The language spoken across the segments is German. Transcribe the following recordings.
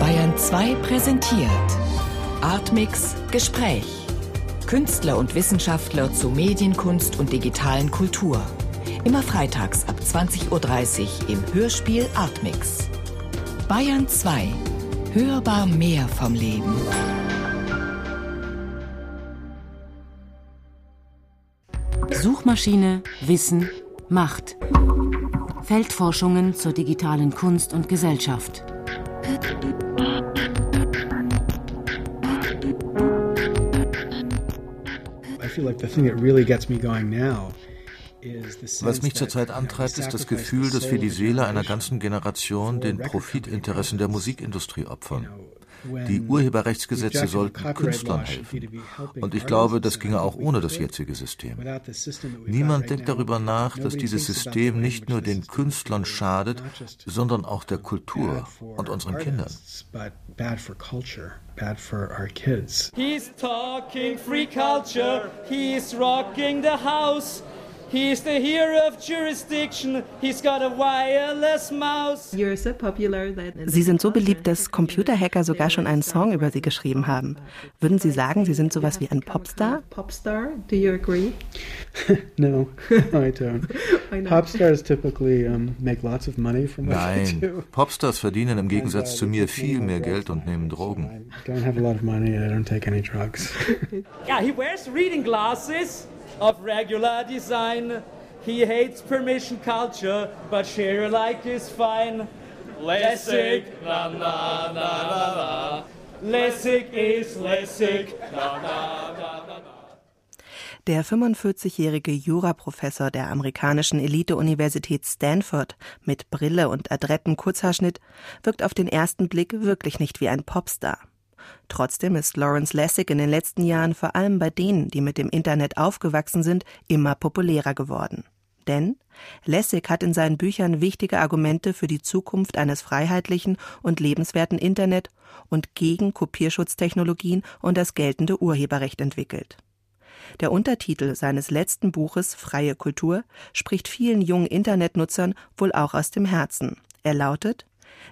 Bayern 2 präsentiert Artmix Gespräch. Künstler und Wissenschaftler zu Medienkunst und digitalen Kultur. Immer freitags ab 20.30 Uhr im Hörspiel Artmix. Bayern 2. Hörbar mehr vom Leben. Suchmaschine, Wissen, Macht. Feldforschungen zur digitalen Kunst und Gesellschaft. Was mich zurzeit antreibt, ist das Gefühl, dass wir die Seele einer ganzen Generation den Profitinteressen der Musikindustrie opfern. Die Urheberrechtsgesetze sollten Künstlern helfen. Und ich glaube, das ginge auch ohne das jetzige System. Niemand denkt darüber nach, dass dieses System nicht nur den Künstlern schadet, sondern auch der Kultur und unseren Kindern. He's talking free culture, he's rocking the house. He's the hero of jurisdiction. He's got a wireless mouse. Sie sind so beliebt, dass Computerhacker sogar schon einen Song über Sie geschrieben haben. Würden Sie sagen, Sie sind sowas wie ein Popstar? Popstar? Do you agree? no, I don't. Popstars typically um, make lots of money from what Nein, Popstars verdienen im Gegensatz zu mir viel mehr Geld und nehmen Drogen. I don't have a lot of money. I don't take any drugs. Yeah, he wears reading glasses of regular design. He hates permission culture, but share alike is fine. Lessig, na na na na na. Lessig is Lessig, na na na na na. Der 45-jährige Juraprofessor der amerikanischen Elite-Universität Stanford mit Brille und adrettem Kurzhaarschnitt wirkt auf den ersten Blick wirklich nicht wie ein Popstar. Trotzdem ist Lawrence Lessig in den letzten Jahren vor allem bei denen, die mit dem Internet aufgewachsen sind, immer populärer geworden. Denn Lessig hat in seinen Büchern wichtige Argumente für die Zukunft eines freiheitlichen und lebenswerten Internet und gegen Kopierschutztechnologien und das geltende Urheberrecht entwickelt. Der Untertitel seines letzten Buches Freie Kultur spricht vielen jungen Internetnutzern wohl auch aus dem Herzen. Er lautet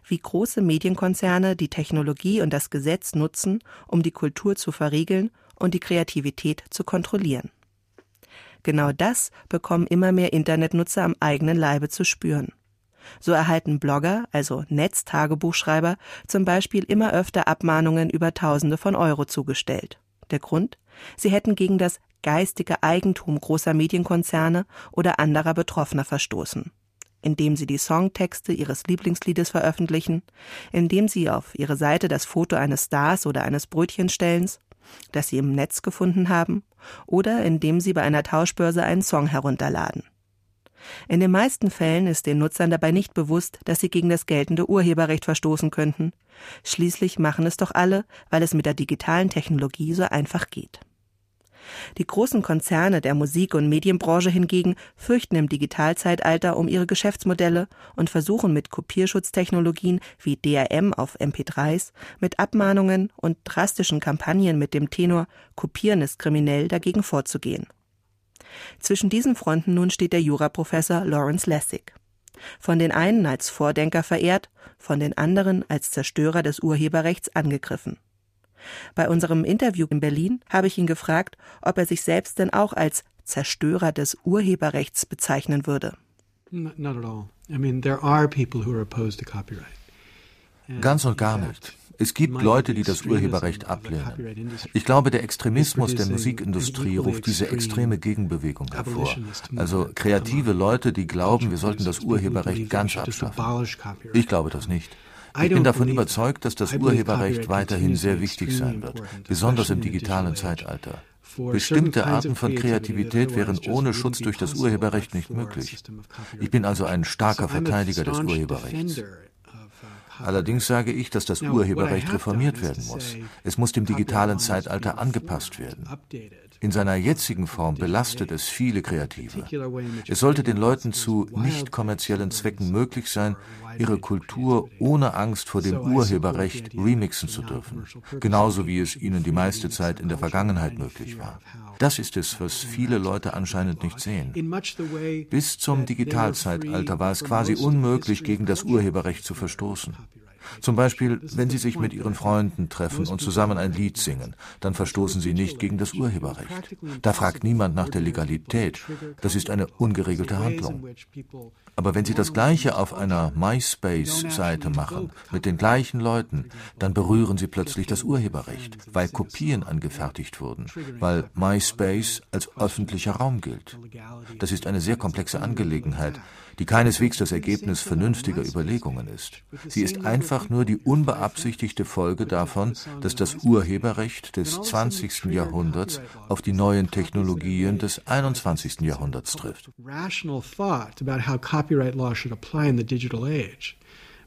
wie große Medienkonzerne die Technologie und das Gesetz nutzen, um die Kultur zu verriegeln und die Kreativität zu kontrollieren. Genau das bekommen immer mehr Internetnutzer am eigenen Leibe zu spüren. So erhalten Blogger, also Netztagebuchschreiber, zum Beispiel immer öfter Abmahnungen über Tausende von Euro zugestellt. Der Grund? Sie hätten gegen das geistige Eigentum großer Medienkonzerne oder anderer Betroffener verstoßen. Indem sie die Songtexte ihres Lieblingsliedes veröffentlichen, indem sie auf ihre Seite das Foto eines Stars oder eines Brötchenstellens, das sie im Netz gefunden haben, oder indem sie bei einer Tauschbörse einen Song herunterladen. In den meisten Fällen ist den Nutzern dabei nicht bewusst, dass sie gegen das geltende Urheberrecht verstoßen könnten. Schließlich machen es doch alle, weil es mit der digitalen Technologie so einfach geht. Die großen Konzerne der Musik- und Medienbranche hingegen fürchten im Digitalzeitalter um ihre Geschäftsmodelle und versuchen mit Kopierschutztechnologien wie DRM auf MP3s, mit Abmahnungen und drastischen Kampagnen mit dem Tenor Kopieren ist kriminell dagegen vorzugehen. Zwischen diesen Fronten nun steht der Juraprofessor Lawrence Lessig. Von den einen als Vordenker verehrt, von den anderen als Zerstörer des Urheberrechts angegriffen. Bei unserem Interview in Berlin habe ich ihn gefragt, ob er sich selbst denn auch als Zerstörer des Urheberrechts bezeichnen würde. Not at all. I mean, there are people who are opposed to copyright. Ganz und gar nicht. Es gibt Leute, die das Urheberrecht ablehnen. Ich glaube, der Extremismus der Musikindustrie ruft diese extreme Gegenbewegung hervor. Also kreative Leute, die glauben, wir sollten das Urheberrecht ganz abschaffen. Ich glaube das nicht. Ich bin davon überzeugt, dass das Urheberrecht weiterhin sehr wichtig sein wird, besonders im digitalen Zeitalter. Bestimmte Arten von Kreativität wären ohne Schutz durch das Urheberrecht nicht möglich. Ich bin also ein starker Verteidiger des Urheberrechts. Allerdings sage ich, dass das Urheberrecht reformiert werden muss. Es muss dem digitalen Zeitalter angepasst werden. In seiner jetzigen Form belastet es viele Kreative. Es sollte den Leuten zu nicht kommerziellen Zwecken möglich sein, ihre Kultur ohne Angst vor dem Urheberrecht remixen zu dürfen, genauso wie es ihnen die meiste Zeit in der Vergangenheit möglich war. Das ist es, was viele Leute anscheinend nicht sehen. Bis zum Digitalzeitalter war es quasi unmöglich, gegen das Urheberrecht zu verstoßen. Zum Beispiel, wenn Sie sich mit Ihren Freunden treffen und zusammen ein Lied singen, dann verstoßen Sie nicht gegen das Urheberrecht. Da fragt niemand nach der Legalität. Das ist eine ungeregelte Handlung. Aber wenn Sie das Gleiche auf einer MySpace-Seite machen, mit den gleichen Leuten, dann berühren Sie plötzlich das Urheberrecht, weil Kopien angefertigt wurden, weil MySpace als öffentlicher Raum gilt. Das ist eine sehr komplexe Angelegenheit, die keineswegs das Ergebnis vernünftiger Überlegungen ist. Sie ist einfach nur die unbeabsichtigte Folge davon, dass das Urheberrecht des 20. Jahrhunderts auf die neuen Technologien des 21. Jahrhunderts trifft.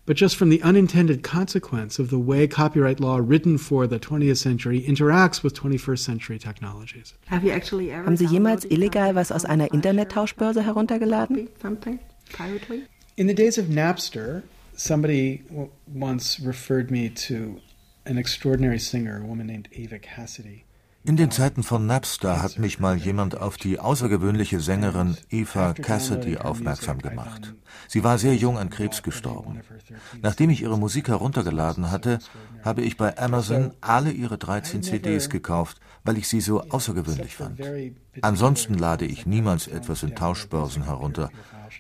But just from the unintended consequence of the way copyright law written for the 20th century interacts with 21st century technologies. Haben Sie jemals illegal was aus einer Internettauschbörse heruntergeladen? In the days of Napster, somebody once referred me to an extraordinary singer, a woman named Ava Cassidy. In den Zeiten von Napster hat mich mal jemand auf die außergewöhnliche Sängerin Eva Cassidy aufmerksam gemacht. Sie war sehr jung an Krebs gestorben. Nachdem ich ihre Musik heruntergeladen hatte, habe ich bei Amazon alle ihre 13 CDs gekauft, weil ich sie so außergewöhnlich fand. Ansonsten lade ich niemals etwas in Tauschbörsen herunter.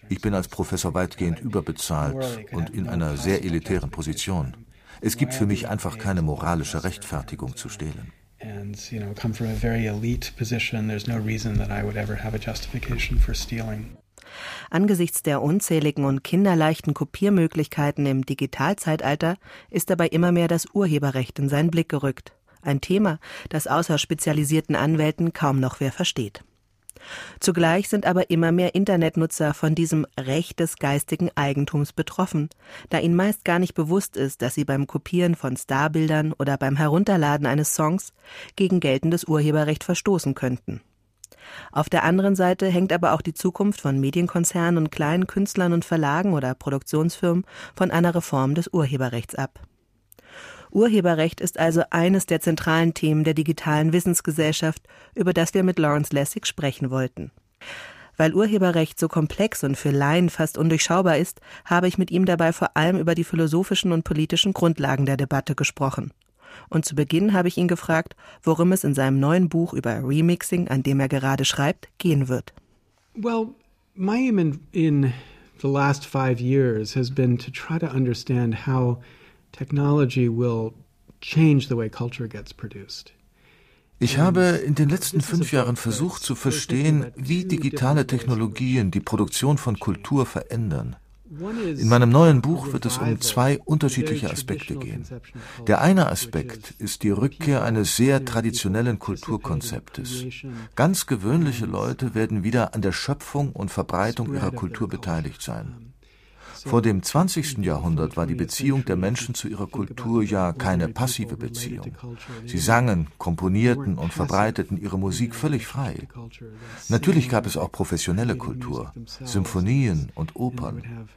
Ich bin als Professor weitgehend überbezahlt und in einer sehr elitären Position. Es gibt für mich einfach keine moralische Rechtfertigung zu stehlen. And you know come from a very elite position there's no reason that I would ever have a justification for stealing. Angesichts der unzähligen und kinderleichten Kopiermöglichkeiten im Digitalzeitalter ist dabei immer mehr das Urheberrecht in seinen Blick gerückt. Ein Thema, das außer spezialisierten Anwälten kaum noch wer versteht. Zugleich sind aber immer mehr Internetnutzer von diesem Recht des geistigen Eigentums betroffen, da ihnen meist gar nicht bewusst ist, dass sie beim Kopieren von Starbildern oder beim Herunterladen eines Songs gegen geltendes Urheberrecht verstoßen könnten. Auf der anderen Seite hängt aber auch die Zukunft von Medienkonzernen und kleinen Künstlern und Verlagen oder Produktionsfirmen von einer Reform des Urheberrechts ab. Urheberrecht ist also eines der zentralen Themen der digitalen Wissensgesellschaft, über das wir mit Lawrence Lessig sprechen wollten. Weil Urheberrecht so komplex und für Laien fast undurchschaubar ist, habe ich mit ihm dabei vor allem über die philosophischen und politischen Grundlagen der Debatte gesprochen. Und zu Beginn habe ich ihn gefragt, worum es in seinem neuen Buch über Remixing, an dem er gerade schreibt, gehen wird. Well, my aim in, in the last five years has been to try to understand how technology will change the way culture gets produced. Ich habe in den letzten fünf Jahren versucht zu verstehen, wie digitale Technologien die Produktion von Kultur verändern. In meinem neuen Buch wird es um zwei unterschiedliche Aspekte gehen. Der eine Aspekt ist die Rückkehr eines sehr traditionellen Kulturkonzeptes. Ganz gewöhnliche Leute werden wieder an der Schöpfung und Verbreitung ihrer Kultur beteiligt sein. Vor dem 20. Jahrhundert war die Beziehung der Menschen zu ihrer Kultur ja keine passive Beziehung. Sie sangen, komponierten und verbreiteten ihre Musik völlig frei. Natürlich gab es auch professionelle Kultur, Symphonien und Opern.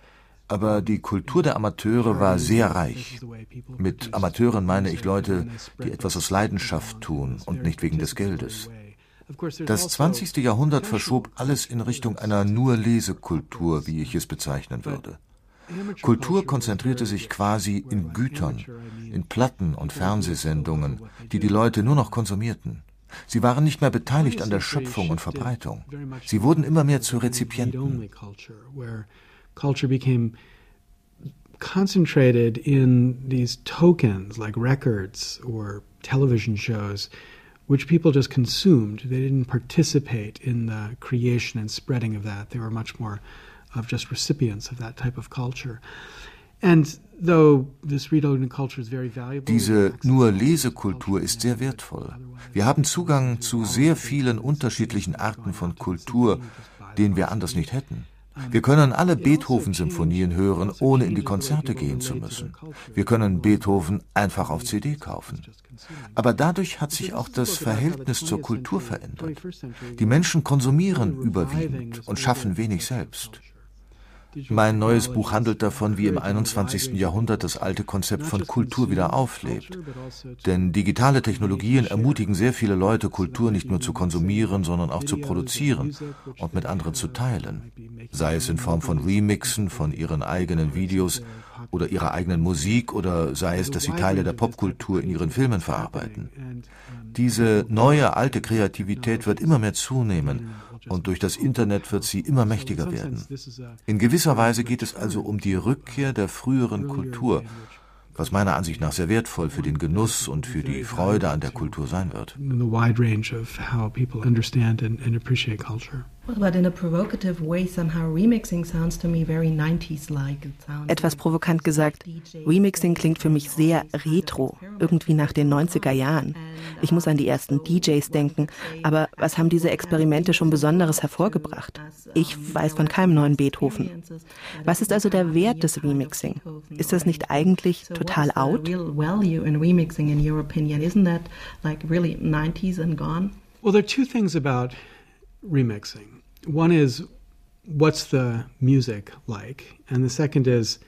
Aber die Kultur der Amateure war sehr reich. Mit Amateuren meine ich Leute, die etwas aus Leidenschaft tun und nicht wegen des Geldes. Das 20. Jahrhundert verschob alles in Richtung einer nur Lesekultur, wie ich es bezeichnen würde. Kultur konzentrierte sich quasi in Gütern, in Platten und Fernsehsendungen, die die Leute nur noch konsumierten. Sie waren nicht mehr beteiligt an der Schöpfung und Verbreitung. Sie wurden immer mehr zu Rezipienten. Concentrated in these tokens like records or television shows, which people just consumed. They didn't participate in the creation and spreading of that. They were much more of just recipients of that type of culture. And diese nur Lesekultur ist sehr wertvoll. Wir haben Zugang zu sehr vielen unterschiedlichen Arten von Kultur, den wir anders nicht hätten. Wir können alle also Beethoven-Symphonien hören, ohne in die Konzerte gehen zu müssen. Wir können Beethoven einfach auf CD kaufen. Aber dadurch hat sich auch das Verhältnis zur Kultur verändert. Die Menschen konsumieren überwiegend und schaffen wenig selbst. Mein neues Buch handelt davon, wie im 21. Jahrhundert das alte Konzept von Kultur wieder auflebt. Denn digitale Technologien ermutigen sehr viele Leute, Kultur nicht nur zu konsumieren, sondern auch zu produzieren und mit anderen zu teilen. Sei es in Form von Remixen von ihren eigenen Videos oder ihrer eigenen Musik oder sei es, dass sie Teile der Popkultur in ihren Filmen verarbeiten. Diese neue alte Kreativität wird immer mehr zunehmen und durch das Internet wird sie immer mächtiger werden. In gewisser Weise geht es also um die Rückkehr der früheren Kultur, was meiner Ansicht nach sehr wertvoll für den Genuss und für die Freude an der Kultur sein wird. Etwas provokant gesagt, Remixing klingt für mich sehr retro, irgendwie nach den 90er Jahren. Ich muss an die ersten DJs denken, aber was haben diese Experimente schon Besonderes hervorgebracht? Ich weiß von keinem neuen Beethoven. Was ist also der Wert des Remixing? Ist das nicht eigentlich total out? Well, there are two things about remixing. One is what's the music like, and the second is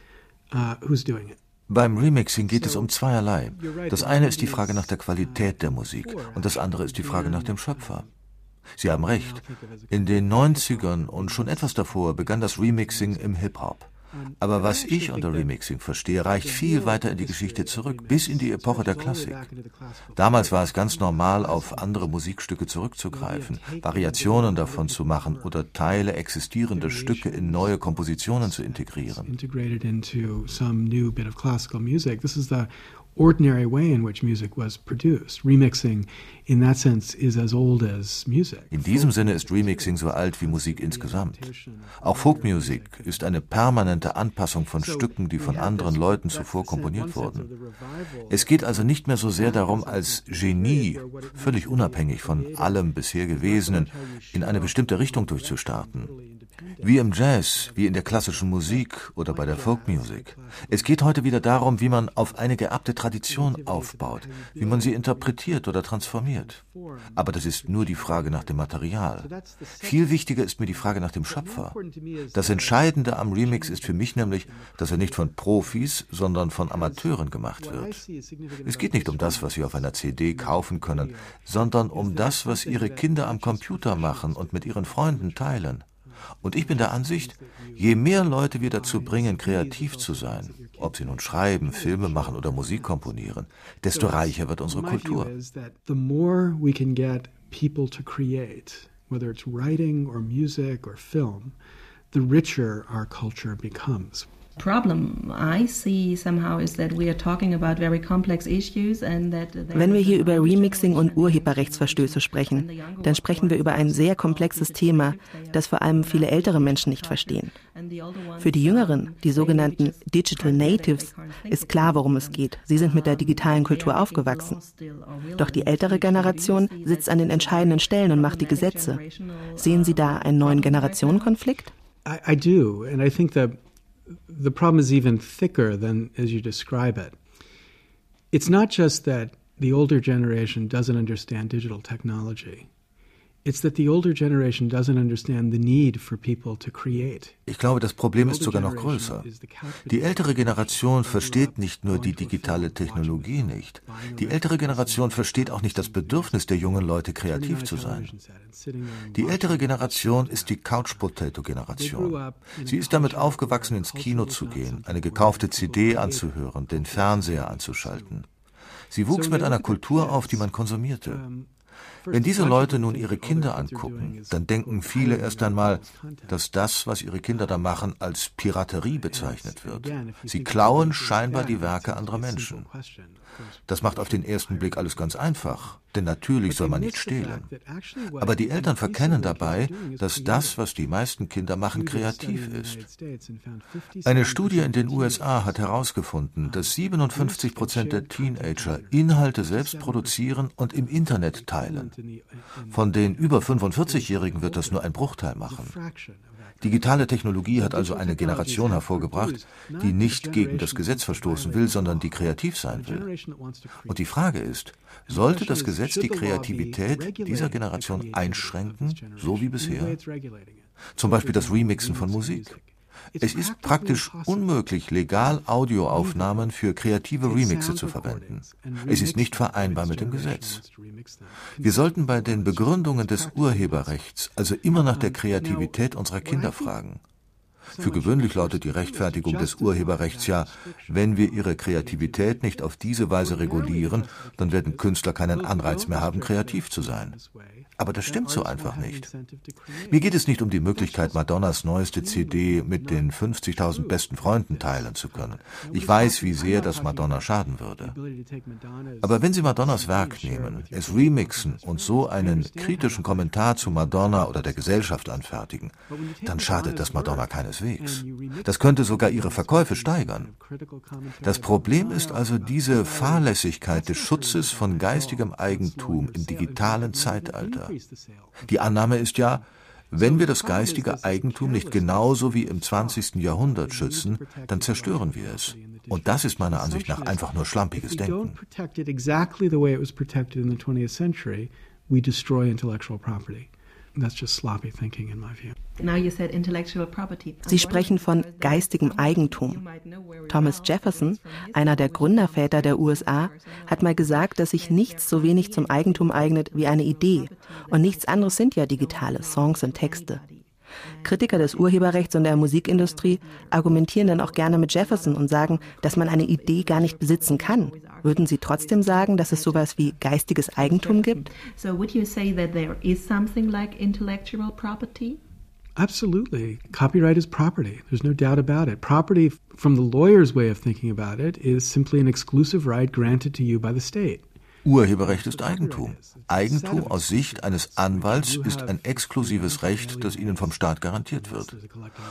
uh, who's doing it. Beim Remixing geht es um zweierlei. Das eine ist die Frage nach der Qualität der Musik und das andere ist die Frage nach dem Schöpfer. Sie haben recht. In den 90ern und schon etwas davor begann das Remixing im Hip-Hop. Aber was ich unter Remixing verstehe, reicht viel weiter in die Geschichte zurück, bis in die Epoche der Klassik. Damals war es ganz normal, auf andere Musikstücke zurückzugreifen, Variationen davon zu machen oder Teile existierender Stücke in neue Kompositionen zu integrieren ordinary way in which music was produced. Remixing in that sense is as old as music. In diesem Sinne ist Remixing so alt wie Musik insgesamt. Auch Folkmusik ist eine permanente Anpassung von Stücken, die von anderen Leuten zuvor komponiert wurden. Es geht also nicht mehr so sehr darum, als Genie, völlig unabhängig von allem bisher Gewesenen, in eine bestimmte Richtung durchzustarten. Wie im Jazz, wie in der klassischen Musik oder bei der Folkmusik. Es geht heute wieder darum, wie man auf eine geerbte Tradition aufbaut, wie man sie interpretiert oder transformiert. Aber das ist nur die Frage nach dem Material. Viel wichtiger ist mir die Frage nach dem Schöpfer. Das Entscheidende am Remix ist für mich nämlich, dass er nicht von Profis, sondern von Amateuren gemacht wird. Es geht nicht um das, was Sie auf einer CD kaufen können, sondern um das, was Ihre Kinder am Computer machen und mit ihren Freunden teilen. Und ich bin der Ansicht, je mehr Leute wir dazu bringen, kreativ zu sein, ob sie nun schreiben, Filme machen oder Musik komponieren, desto reicher wird unsere Kultur. whether it's writing or music or film, the richer our culture becomes. Wenn wir hier über Remixing und Urheberrechtsverstöße sprechen, dann sprechen wir über ein sehr komplexes Thema, das vor allem viele ältere Menschen nicht verstehen. Für die Jüngeren, die sogenannten Digital Natives, ist klar, worum es geht. Sie sind mit der digitalen Kultur aufgewachsen. Doch die ältere Generation sitzt an den entscheidenden Stellen und macht die Gesetze. Sehen Sie da einen neuen Generationenkonflikt? I, I do, and I think that the problem is even thicker than as you describe it. It's not just that the older generation doesn't understand digital technology. Ich glaube, das Problem ist sogar noch größer. Die ältere Generation versteht nicht nur die digitale Technologie nicht. Die ältere Generation versteht auch nicht das Bedürfnis der jungen Leute, kreativ zu sein. Die ältere Generation ist die Couch-Potato-Generation. Sie ist damit aufgewachsen, ins Kino zu gehen, eine gekaufte CD anzuhören, den Fernseher anzuschalten. Sie wuchs mit einer Kultur auf, die man konsumierte. Wenn diese Leute nun ihre Kinder angucken, dann denken viele erst einmal, dass das, was ihre Kinder da machen, als Piraterie bezeichnet wird. Sie klauen scheinbar die Werke anderer Menschen. Das macht auf den ersten Blick alles ganz einfach, denn natürlich soll man nicht stehlen. Aber die Eltern verkennen dabei, dass das, was die meisten Kinder machen, kreativ ist. Eine Studie in den USA hat herausgefunden, dass 57 Prozent der Teenager Inhalte selbst produzieren und im Internet teilen. Von den über 45-Jährigen wird das nur ein Bruchteil machen. Digitale Technologie hat also eine Generation hervorgebracht, die nicht gegen das Gesetz verstoßen will, sondern die kreativ sein will. Und die Frage ist, sollte das Gesetz die Kreativität dieser Generation einschränken, so wie bisher? Zum Beispiel das Remixen von Musik. Es ist praktisch unmöglich, legal Audioaufnahmen für kreative Remixe zu verwenden. Es ist nicht vereinbar mit dem Gesetz. Wir sollten bei den Begründungen des Urheberrechts also immer nach der Kreativität unserer Kinder fragen. Für gewöhnlich lautet die Rechtfertigung des Urheberrechts ja, wenn wir ihre Kreativität nicht auf diese Weise regulieren, dann werden Künstler keinen Anreiz mehr haben, kreativ zu sein. Aber das stimmt so einfach nicht. Mir geht es nicht um die Möglichkeit, Madonnas neueste CD mit den 50.000 besten Freunden teilen zu können. Ich weiß, wie sehr das Madonna schaden würde. Aber wenn Sie Madonnas Werk nehmen, es remixen und so einen kritischen Kommentar zu Madonna oder der Gesellschaft anfertigen, dann schadet das Madonna keineswegs. Das könnte sogar ihre Verkäufe steigern. Das Problem ist also diese Fahrlässigkeit des Schutzes von geistigem Eigentum im digitalen Zeitalter. Die Annahme ist ja, wenn wir das geistige Eigentum nicht genauso wie im 20. Jahrhundert schützen, dann zerstören wir es. Und das ist meiner Ansicht nach einfach nur schlampiges Denken. We destroy intellectual property. That's just sloppy thinking in my view. Sie sprechen von geistigem Eigentum. Thomas Jefferson, einer der Gründerväter der USA, hat mal gesagt, dass sich nichts so wenig zum Eigentum eignet wie eine Idee. Und nichts anderes sind ja digitale Songs und Texte. Kritiker des Urheberrechts und der Musikindustrie argumentieren dann auch gerne mit Jefferson und sagen, dass man eine Idee gar nicht besitzen kann. Würden Sie trotzdem sagen, dass es sowas wie geistiges Eigentum gibt? So would you say that there is something like intellectual property? Absolutely. Copyright is property. There's no doubt about it. Property, from the lawyer's way of thinking about it, is simply an exclusive right granted to you by the state. Urheberrecht ist Eigentum. Eigentum aus Sicht eines Anwalts ist ein exklusives Recht, das Ihnen vom Staat garantiert wird.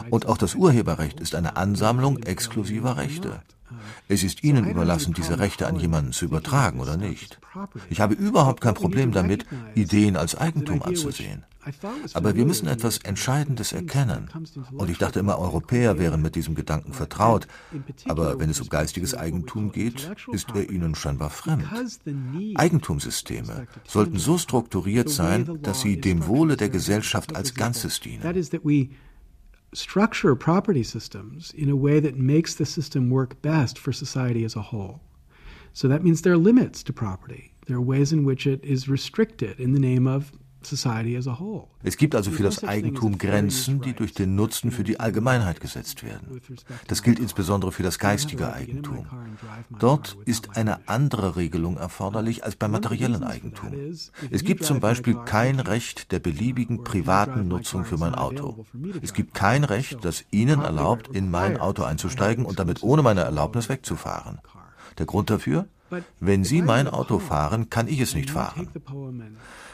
Und auch das Urheberrecht ist eine Ansammlung exklusiver Rechte. Es ist Ihnen überlassen, diese Rechte an jemanden zu übertragen oder nicht. Ich habe überhaupt kein Problem damit, Ideen als Eigentum anzusehen. Aber wir müssen etwas Entscheidendes erkennen. Und ich dachte immer, Europäer wären mit diesem Gedanken vertraut. Aber wenn es um geistiges Eigentum geht, ist er ihnen scheinbar fremd. Eigentumssysteme sollten so strukturiert sein, dass sie dem Wohle der Gesellschaft als Ganzes dienen. structure property systems in a way that makes the system work best for society as a whole. So that means there are limits to property. There are ways in which it is restricted in the name of Es gibt also für das Eigentum Grenzen, die durch den Nutzen für die Allgemeinheit gesetzt werden. Das gilt insbesondere für das geistige Eigentum. Dort ist eine andere Regelung erforderlich als beim materiellen Eigentum. Es gibt zum Beispiel kein Recht der beliebigen privaten Nutzung für mein Auto. Es gibt kein Recht, das Ihnen erlaubt, in mein Auto einzusteigen und damit ohne meine Erlaubnis wegzufahren. Der Grund dafür? Wenn Sie mein Auto fahren, kann ich es nicht fahren.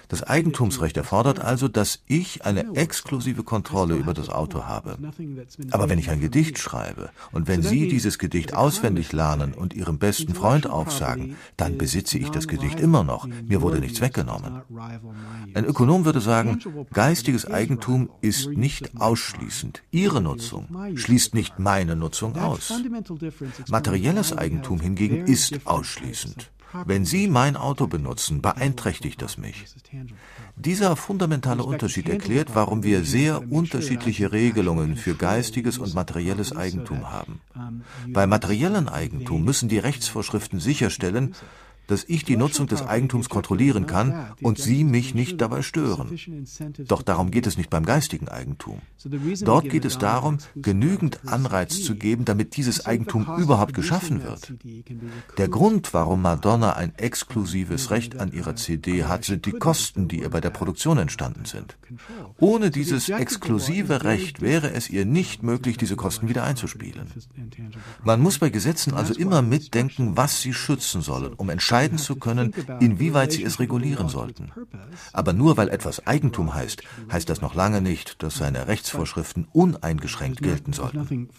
Das Eigentumsrecht erfordert also, dass ich eine exklusive Kontrolle über das Auto habe. Aber wenn ich ein Gedicht schreibe und wenn Sie dieses Gedicht auswendig lernen und Ihrem besten Freund aufsagen, dann besitze ich das Gedicht immer noch. Mir wurde nichts weggenommen. Ein Ökonom würde sagen, geistiges Eigentum ist nicht ausschließend. Ihre Nutzung schließt nicht meine Nutzung aus. Materielles Eigentum hingegen ist ausschließend. Wenn Sie mein Auto benutzen, beeinträchtigt das mich. Dieser fundamentale Unterschied erklärt, warum wir sehr unterschiedliche Regelungen für geistiges und materielles Eigentum haben. Bei materiellen Eigentum müssen die Rechtsvorschriften sicherstellen, dass ich die Nutzung des Eigentums kontrollieren kann und Sie mich nicht dabei stören. Doch darum geht es nicht beim geistigen Eigentum. Dort geht es darum, genügend Anreiz zu geben, damit dieses Eigentum überhaupt geschaffen wird. Der Grund, warum Madonna ein exklusives Recht an ihrer CD hat, sind die Kosten, die ihr bei der Produktion entstanden sind. Ohne dieses exklusive Recht wäre es ihr nicht möglich, diese Kosten wieder einzuspielen. Man muss bei Gesetzen also immer mitdenken, was sie schützen sollen, um entscheidend entscheiden zu können, inwieweit sie es regulieren sollten. Aber nur weil etwas Eigentum heißt, heißt das noch lange nicht, dass seine Rechtsvorschriften uneingeschränkt gelten sollten.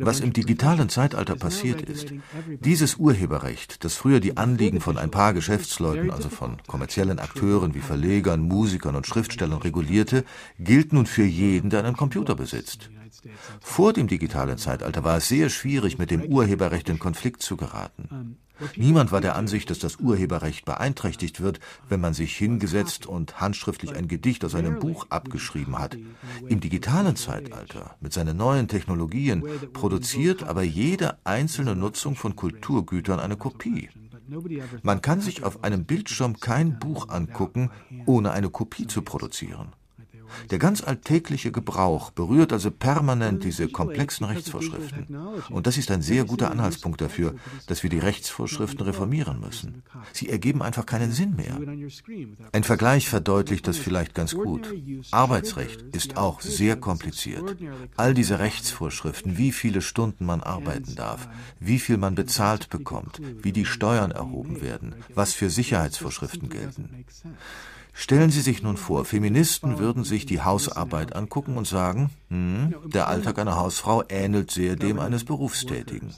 Was im digitalen Zeitalter passiert ist, dieses Urheberrecht, das früher die Anliegen von ein paar Geschäftsleuten, also von kommerziellen Akteuren wie Verlegern, Musikern und Schriftstellern regulierte, gilt nun für jeden, der einen Computer besitzt. Vor dem digitalen Zeitalter war es sehr schwierig, mit dem Urheberrecht in Konflikt zu geraten. Niemand war der Ansicht, dass das Urheberrecht beeinträchtigt wird, wenn man sich hingesetzt und handschriftlich ein Gedicht aus einem Buch abgeschrieben hat. Im digitalen Zeitalter, mit seinen neuen Technologien, produziert aber jede einzelne Nutzung von Kulturgütern eine Kopie. Man kann sich auf einem Bildschirm kein Buch angucken, ohne eine Kopie zu produzieren. Der ganz alltägliche Gebrauch berührt also permanent diese komplexen Rechtsvorschriften. Und das ist ein sehr guter Anhaltspunkt dafür, dass wir die Rechtsvorschriften reformieren müssen. Sie ergeben einfach keinen Sinn mehr. Ein Vergleich verdeutlicht das vielleicht ganz gut. Arbeitsrecht ist auch sehr kompliziert. All diese Rechtsvorschriften, wie viele Stunden man arbeiten darf, wie viel man bezahlt bekommt, wie die Steuern erhoben werden, was für Sicherheitsvorschriften gelten. Stellen Sie sich nun vor, Feministen würden sich die Hausarbeit angucken und sagen, hm, der Alltag einer Hausfrau ähnelt sehr dem eines Berufstätigen.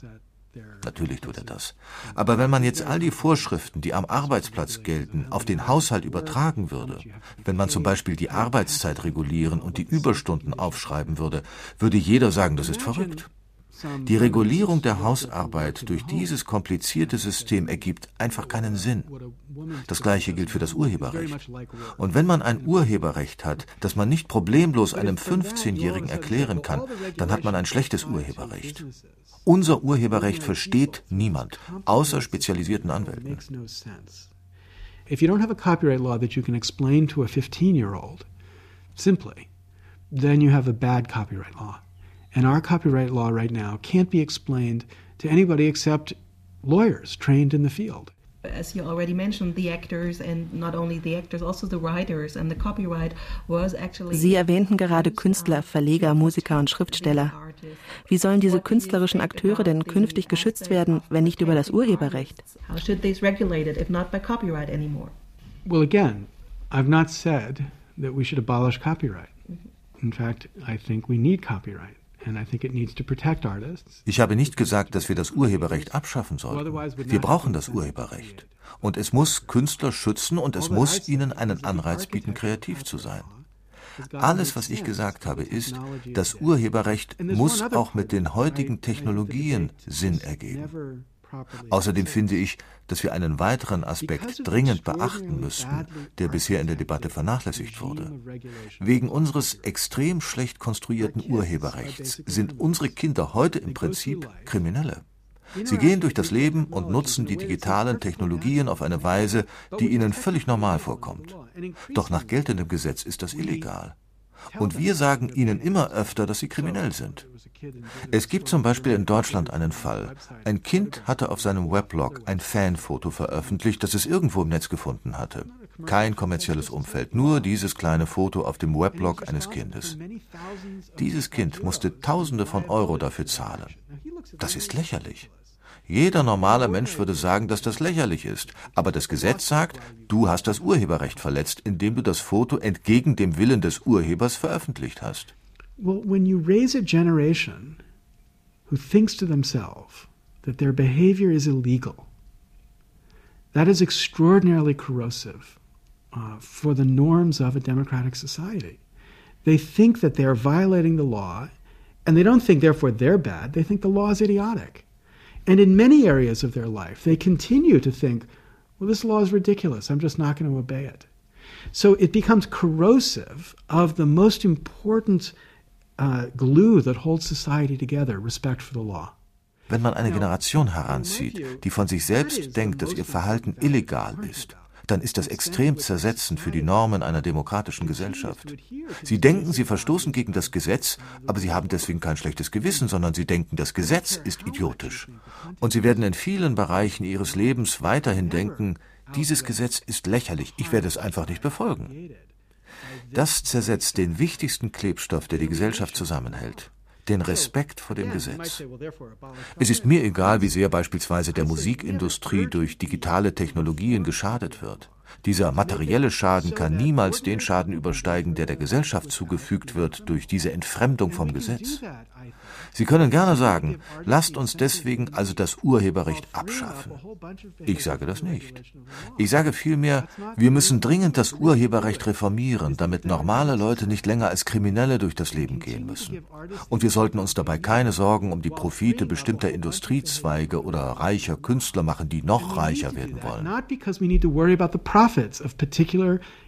Natürlich tut er das. Aber wenn man jetzt all die Vorschriften, die am Arbeitsplatz gelten, auf den Haushalt übertragen würde, wenn man zum Beispiel die Arbeitszeit regulieren und die Überstunden aufschreiben würde, würde jeder sagen, das ist verrückt. Die Regulierung der Hausarbeit durch dieses komplizierte System ergibt einfach keinen Sinn. Das gleiche gilt für das Urheberrecht. Und wenn man ein Urheberrecht hat, das man nicht problemlos einem 15-Jährigen erklären kann, dann hat man ein schlechtes Urheberrecht. Unser Urheberrecht versteht niemand, außer spezialisierten Anwälten. If you don't have a copyright law that you can explain to a 15-year-old simply, then you have a bad copyright law. And our copyright law right now can't be explained to anybody except lawyers trained in the field. As you already mentioned, the actors and not only the actors, also the writers and the copyright was actually. Sie erwähnten gerade Künstler, Verleger, Musiker und Schriftsteller. Wie sollen diese künstlerischen Akteure denn künftig geschützt werden, wenn nicht über das Urheberrecht? How should they be regulated if not by copyright anymore? Well, again, I've not said that we should abolish copyright. In fact, I think we need copyright. Ich habe nicht gesagt, dass wir das Urheberrecht abschaffen sollten. Wir brauchen das Urheberrecht. Und es muss Künstler schützen und es muss ihnen einen Anreiz bieten, kreativ zu sein. Alles, was ich gesagt habe, ist, das Urheberrecht muss auch mit den heutigen Technologien Sinn ergeben. Außerdem finde ich, dass wir einen weiteren Aspekt dringend beachten müssten, der bisher in der Debatte vernachlässigt wurde. Wegen unseres extrem schlecht konstruierten Urheberrechts sind unsere Kinder heute im Prinzip Kriminelle. Sie gehen durch das Leben und nutzen die digitalen Technologien auf eine Weise, die ihnen völlig normal vorkommt. Doch nach geltendem Gesetz ist das illegal. Und wir sagen ihnen immer öfter, dass sie kriminell sind. Es gibt zum Beispiel in Deutschland einen Fall. Ein Kind hatte auf seinem Weblog ein Fanfoto veröffentlicht, das es irgendwo im Netz gefunden hatte. Kein kommerzielles Umfeld, nur dieses kleine Foto auf dem Weblog eines Kindes. Dieses Kind musste Tausende von Euro dafür zahlen. Das ist lächerlich. Jeder normale Mensch würde sagen, dass das lächerlich ist. Aber das Gesetz sagt, du hast das Urheberrecht verletzt, indem du das Foto entgegen dem Willen des Urhebers veröffentlicht hast. Well, when you raise a generation who thinks to themselves that their behavior is illegal, that is extraordinarily corrosive uh, for the norms of a democratic society. They think that they're violating the law, and they don't think, therefore, they're bad. They think the law is idiotic. And in many areas of their life, they continue to think, well, this law is ridiculous. I'm just not going to obey it. So it becomes corrosive of the most important uh, glue that holds society together respect for the law. Wenn man eine Generation heranzieht, die von sich selbst denkt, dass ihr Verhalten illegal ist, dann ist das extrem zersetzend für die Normen einer demokratischen Gesellschaft. Sie denken, sie verstoßen gegen das Gesetz, aber sie haben deswegen kein schlechtes Gewissen, sondern sie denken, das Gesetz ist idiotisch. Und sie werden in vielen Bereichen ihres Lebens weiterhin denken, dieses Gesetz ist lächerlich, ich werde es einfach nicht befolgen. Das zersetzt den wichtigsten Klebstoff, der die Gesellschaft zusammenhält den Respekt vor dem Gesetz. Es ist mir egal, wie sehr beispielsweise der Musikindustrie durch digitale Technologien geschadet wird. Dieser materielle Schaden kann niemals den Schaden übersteigen, der der Gesellschaft zugefügt wird durch diese Entfremdung vom Gesetz. Sie können gerne sagen, lasst uns deswegen also das Urheberrecht abschaffen. Ich sage das nicht. Ich sage vielmehr, wir müssen dringend das Urheberrecht reformieren, damit normale Leute nicht länger als Kriminelle durch das Leben gehen müssen. Und wir sollten uns dabei keine Sorgen um die Profite bestimmter Industriezweige oder reicher Künstler machen, die noch reicher werden wollen.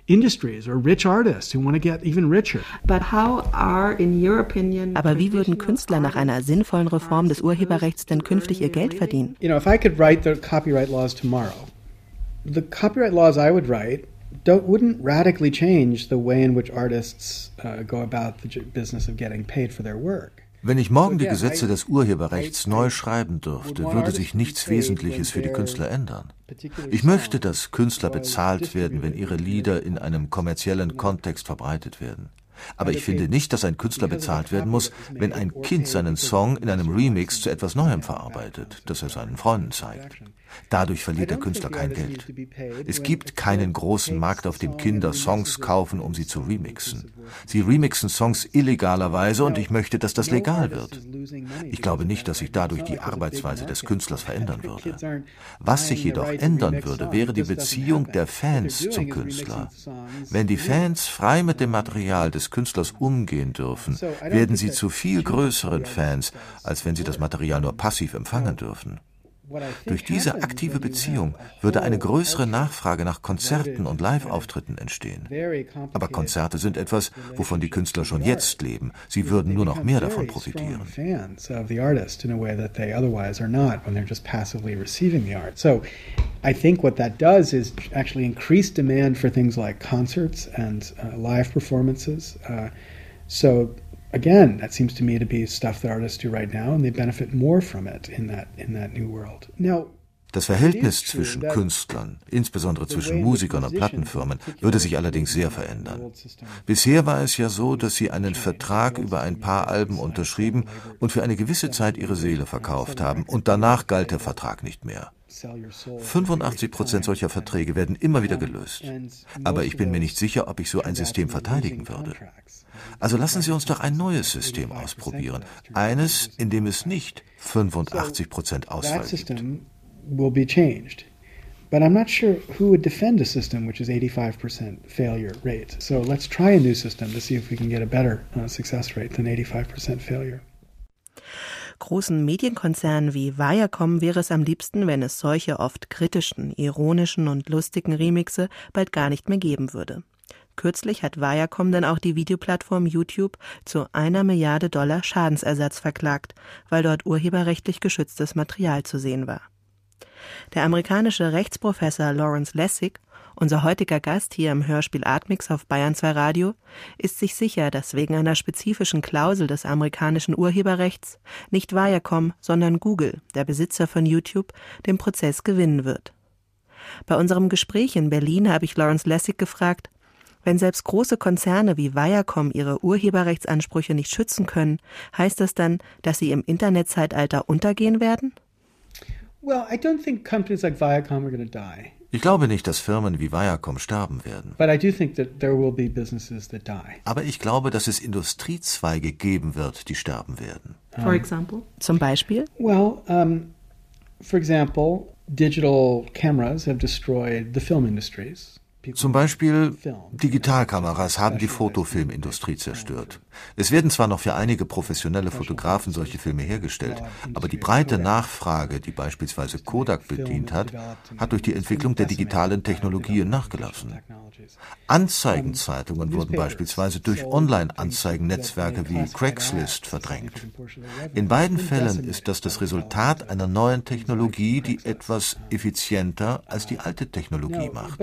Industries or rich artists who want to get even richer. But how are, in your opinion, Aber wie würden Künstler nach einer sinnvollen Reform des Urheberrechts denn künftig ihr Geld verdienen? You know, if I could write the copyright laws tomorrow, the copyright laws I would write don't wouldn't radically change the way in which artists uh, go about the business of getting paid for their work. Wenn ich morgen die Gesetze des Urheberrechts neu schreiben dürfte, würde sich nichts Wesentliches für die Künstler ändern. Ich möchte, dass Künstler bezahlt werden, wenn ihre Lieder in einem kommerziellen Kontext verbreitet werden. Aber ich finde nicht, dass ein Künstler bezahlt werden muss, wenn ein Kind seinen Song in einem Remix zu etwas Neuem verarbeitet, das er seinen Freunden zeigt. Dadurch verliert der Künstler kein Geld. Es gibt keinen großen Markt, auf dem Kinder Songs kaufen, um sie zu remixen. Sie remixen Songs illegalerweise und ich möchte, dass das legal wird. Ich glaube nicht, dass sich dadurch die Arbeitsweise des Künstlers verändern würde. Was sich jedoch ändern würde, wäre die Beziehung der Fans zum Künstler. Wenn die Fans frei mit dem Material des Künstlers umgehen dürfen, werden sie zu viel größeren Fans, als wenn sie das Material nur passiv empfangen dürfen. Durch diese aktive Beziehung würde eine größere Nachfrage nach Konzerten und Live-Auftritten entstehen. Aber Konzerte sind etwas, wovon die Künstler schon jetzt leben. Sie würden nur noch mehr davon profitieren. I think what that does is actually increase demand for things like concerts and uh, live performances. Uh, so again, that seems to me to be stuff that artists do right now, and they benefit more from it in that in that new world. Now. Das Verhältnis zwischen Künstlern, insbesondere zwischen Musikern und Plattenfirmen, würde sich allerdings sehr verändern. Bisher war es ja so, dass sie einen Vertrag über ein paar Alben unterschrieben und für eine gewisse Zeit ihre Seele verkauft haben, und danach galt der Vertrag nicht mehr. 85 Prozent solcher Verträge werden immer wieder gelöst. Aber ich bin mir nicht sicher, ob ich so ein System verteidigen würde. Also lassen Sie uns doch ein neues System ausprobieren. Eines, in dem es nicht 85 Prozent Ausfall gibt. But I'm not sure who would defend a system which is 85% failure rate. So let's try a new system to see if we can get a better uh, success rate than 85% failure. Großen Medienkonzernen wie Viacom wäre es am liebsten, wenn es solche oft kritischen, ironischen und lustigen Remixe bald gar nicht mehr geben würde. Kürzlich hat Viacom dann auch die Videoplattform YouTube zu einer Milliarde Dollar Schadensersatz verklagt, weil dort urheberrechtlich geschütztes Material zu sehen war. Der amerikanische Rechtsprofessor Lawrence Lessig, unser heutiger Gast hier im Hörspiel Artmix auf Bayern 2 Radio, ist sich sicher, dass wegen einer spezifischen Klausel des amerikanischen Urheberrechts nicht Viacom, sondern Google, der Besitzer von YouTube, den Prozess gewinnen wird. Bei unserem Gespräch in Berlin habe ich Lawrence Lessig gefragt, wenn selbst große Konzerne wie Viacom ihre Urheberrechtsansprüche nicht schützen können, heißt das dann, dass sie im Internetzeitalter untergehen werden? Well, I don't think companies like Viacom are going to die. Ich glaube nicht, dass Firmen wie Viacom sterben werden. Aber ich glaube, dass es Industriezweige geben wird, die sterben werden. For example? Zum Beispiel? Well, um, for example, digital cameras have destroyed the film industries. Zum Beispiel Digitalkameras haben die Fotofilmindustrie zerstört. Es werden zwar noch für einige professionelle Fotografen solche Filme hergestellt, aber die breite Nachfrage, die beispielsweise Kodak bedient hat, hat durch die Entwicklung der digitalen Technologien nachgelassen. Anzeigenzeitungen wurden beispielsweise durch Online-Anzeigennetzwerke wie Craigslist verdrängt. In beiden Fällen ist das das Resultat einer neuen Technologie, die etwas effizienter als die alte Technologie macht.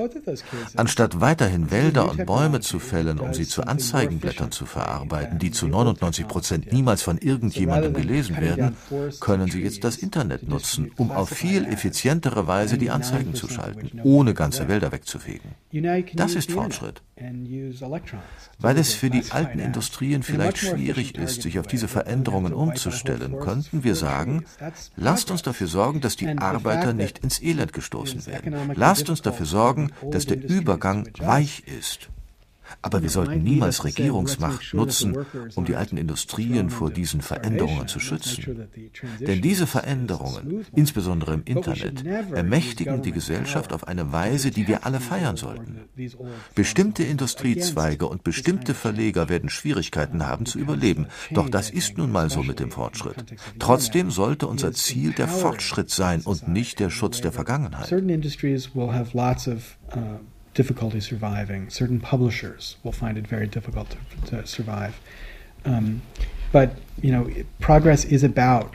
Anstatt weiterhin Wälder und Bäume zu fällen, um sie zu Anzeigenblättern zu verarbeiten, die zu 99 Prozent niemals von irgendjemandem gelesen werden, können sie jetzt das Internet nutzen, um auf viel effizientere Weise die Anzeigen zu schalten, ohne ganze Wälder wegzufegen. Das ist Fortschritt. Weil es für die alten Industrien vielleicht schwierig ist, sich auf diese Veränderungen umzustellen, könnten wir sagen, lasst uns dafür sorgen, dass die Arbeiter nicht ins Elend gestoßen werden. Lasst uns dafür sorgen, dass der Übergang weich ist. Aber wir sollten niemals Regierungsmacht nutzen, um die alten Industrien vor diesen Veränderungen zu schützen. Denn diese Veränderungen, insbesondere im Internet, ermächtigen die Gesellschaft auf eine Weise, die wir alle feiern sollten. Bestimmte Industriezweige und bestimmte Verleger werden Schwierigkeiten haben zu überleben, doch das ist nun mal so mit dem Fortschritt. Trotzdem sollte unser Ziel der Fortschritt sein und nicht der Schutz der Vergangenheit. Difficulty surviving. Certain publishers will find it very difficult to, to survive. Um, but you know, progress is about